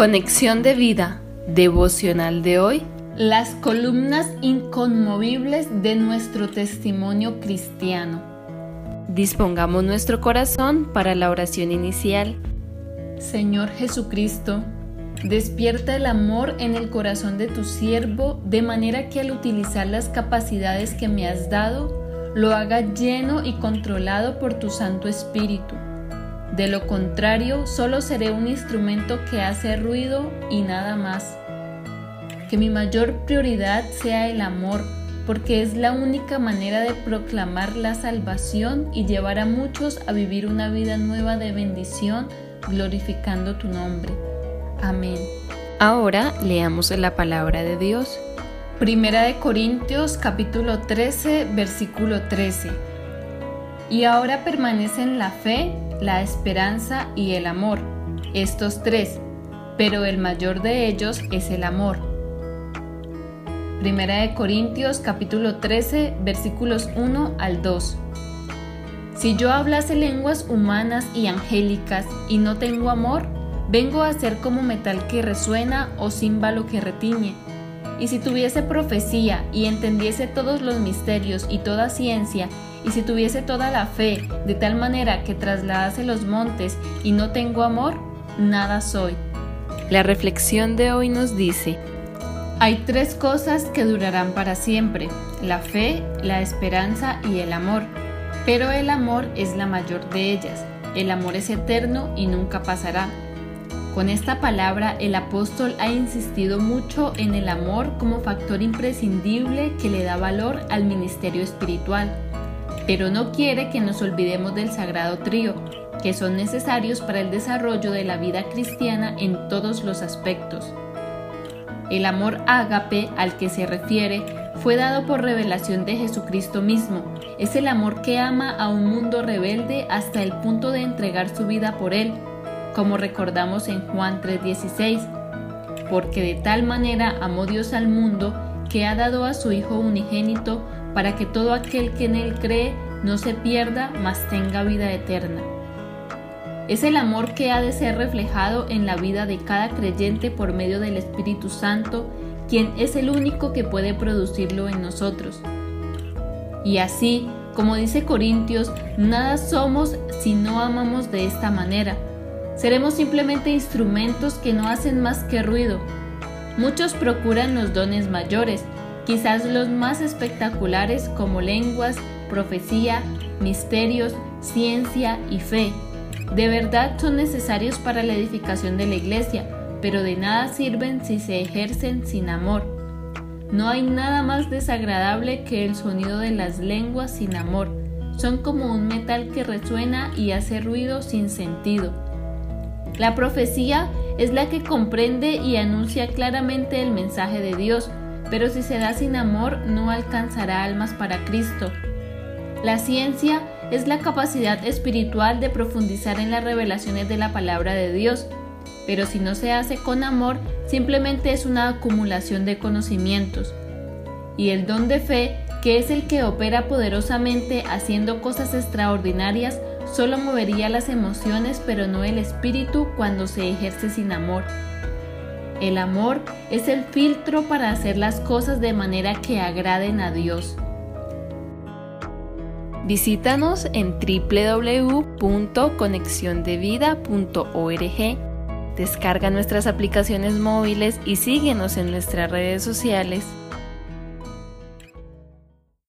Conexión de vida devocional de hoy. Las columnas inconmovibles de nuestro testimonio cristiano. Dispongamos nuestro corazón para la oración inicial. Señor Jesucristo, despierta el amor en el corazón de tu siervo de manera que al utilizar las capacidades que me has dado, lo haga lleno y controlado por tu Santo Espíritu de lo contrario, solo seré un instrumento que hace ruido y nada más. Que mi mayor prioridad sea el amor, porque es la única manera de proclamar la salvación y llevar a muchos a vivir una vida nueva de bendición, glorificando tu nombre. Amén. Ahora leamos la palabra de Dios. Primera de Corintios capítulo 13, versículo 13. Y ahora permanecen la fe, la esperanza y el amor, estos tres, pero el mayor de ellos es el amor. Primera de Corintios capítulo 13 versículos 1 al 2. Si yo hablase lenguas humanas y angélicas y no tengo amor, vengo a ser como metal que resuena o címbalo que retiñe. Y si tuviese profecía y entendiese todos los misterios y toda ciencia, y si tuviese toda la fe, de tal manera que trasladase los montes y no tengo amor, nada soy. La reflexión de hoy nos dice, hay tres cosas que durarán para siempre, la fe, la esperanza y el amor, pero el amor es la mayor de ellas. El amor es eterno y nunca pasará. Con esta palabra el apóstol ha insistido mucho en el amor como factor imprescindible que le da valor al ministerio espiritual pero no quiere que nos olvidemos del sagrado trío, que son necesarios para el desarrollo de la vida cristiana en todos los aspectos. El amor ágape al que se refiere fue dado por revelación de Jesucristo mismo. Es el amor que ama a un mundo rebelde hasta el punto de entregar su vida por él, como recordamos en Juan 3:16. Porque de tal manera amó Dios al mundo que ha dado a su Hijo unigénito para que todo aquel que en Él cree no se pierda, mas tenga vida eterna. Es el amor que ha de ser reflejado en la vida de cada creyente por medio del Espíritu Santo, quien es el único que puede producirlo en nosotros. Y así, como dice Corintios, nada somos si no amamos de esta manera. Seremos simplemente instrumentos que no hacen más que ruido. Muchos procuran los dones mayores, quizás los más espectaculares como lenguas, profecía, misterios, ciencia y fe. De verdad son necesarios para la edificación de la iglesia, pero de nada sirven si se ejercen sin amor. No hay nada más desagradable que el sonido de las lenguas sin amor. Son como un metal que resuena y hace ruido sin sentido. La profecía es la que comprende y anuncia claramente el mensaje de Dios, pero si se da sin amor no alcanzará almas para Cristo. La ciencia es la capacidad espiritual de profundizar en las revelaciones de la palabra de Dios, pero si no se hace con amor, simplemente es una acumulación de conocimientos. Y el don de fe, que es el que opera poderosamente haciendo cosas extraordinarias, solo movería las emociones pero no el espíritu cuando se ejerce sin amor. El amor es el filtro para hacer las cosas de manera que agraden a Dios. Visítanos en www.conexiondevida.org. Descarga nuestras aplicaciones móviles y síguenos en nuestras redes sociales